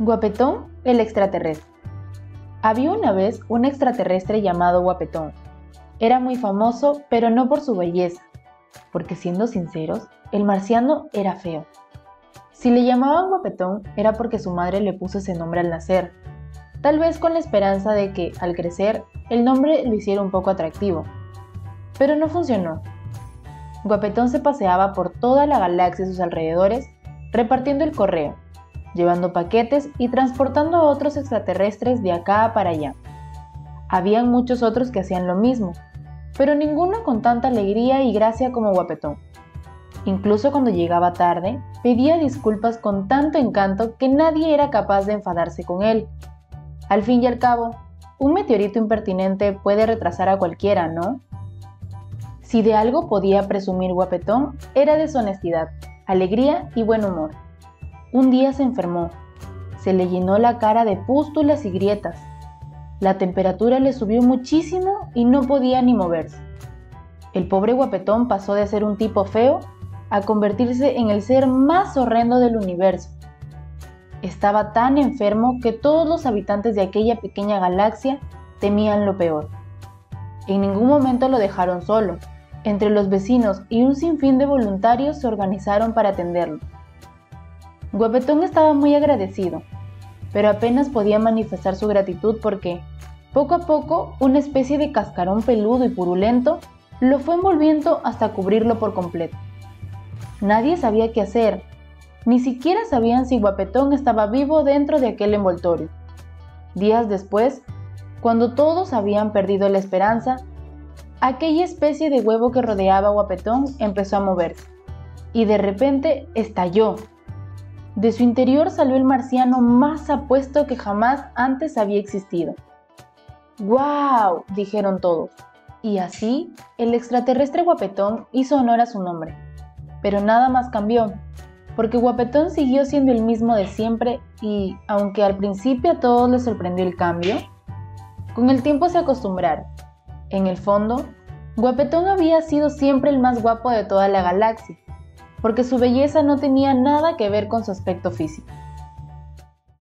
Guapetón, el extraterrestre. Había una vez un extraterrestre llamado Guapetón. Era muy famoso, pero no por su belleza, porque siendo sinceros, el marciano era feo. Si le llamaban Guapetón era porque su madre le puso ese nombre al nacer, tal vez con la esperanza de que, al crecer, el nombre lo hiciera un poco atractivo. Pero no funcionó. Guapetón se paseaba por toda la galaxia y sus alrededores, repartiendo el correo, llevando paquetes y transportando a otros extraterrestres de acá para allá. Habían muchos otros que hacían lo mismo, pero ninguno con tanta alegría y gracia como Guapetón. Incluso cuando llegaba tarde, pedía disculpas con tanto encanto que nadie era capaz de enfadarse con él. Al fin y al cabo, un meteorito impertinente puede retrasar a cualquiera, ¿no? Si de algo podía presumir Guapetón, era de su honestidad, alegría y buen humor. Un día se enfermó. Se le llenó la cara de pústulas y grietas. La temperatura le subió muchísimo y no podía ni moverse. El pobre guapetón pasó de ser un tipo feo a convertirse en el ser más horrendo del universo. Estaba tan enfermo que todos los habitantes de aquella pequeña galaxia temían lo peor. En ningún momento lo dejaron solo. Entre los vecinos y un sinfín de voluntarios se organizaron para atenderlo. Guapetón estaba muy agradecido, pero apenas podía manifestar su gratitud porque, poco a poco, una especie de cascarón peludo y purulento lo fue envolviendo hasta cubrirlo por completo. Nadie sabía qué hacer, ni siquiera sabían si Guapetón estaba vivo dentro de aquel envoltorio. Días después, cuando todos habían perdido la esperanza, aquella especie de huevo que rodeaba a Guapetón empezó a moverse, y de repente estalló de su interior salió el marciano más apuesto que jamás antes había existido. ¡Guau! dijeron todos. Y así, el extraterrestre guapetón hizo honor a su nombre. Pero nada más cambió, porque Guapetón siguió siendo el mismo de siempre y, aunque al principio a todos les sorprendió el cambio, con el tiempo se acostumbraron. En el fondo, Guapetón había sido siempre el más guapo de toda la galaxia, porque su belleza no tenía nada que ver con su aspecto físico.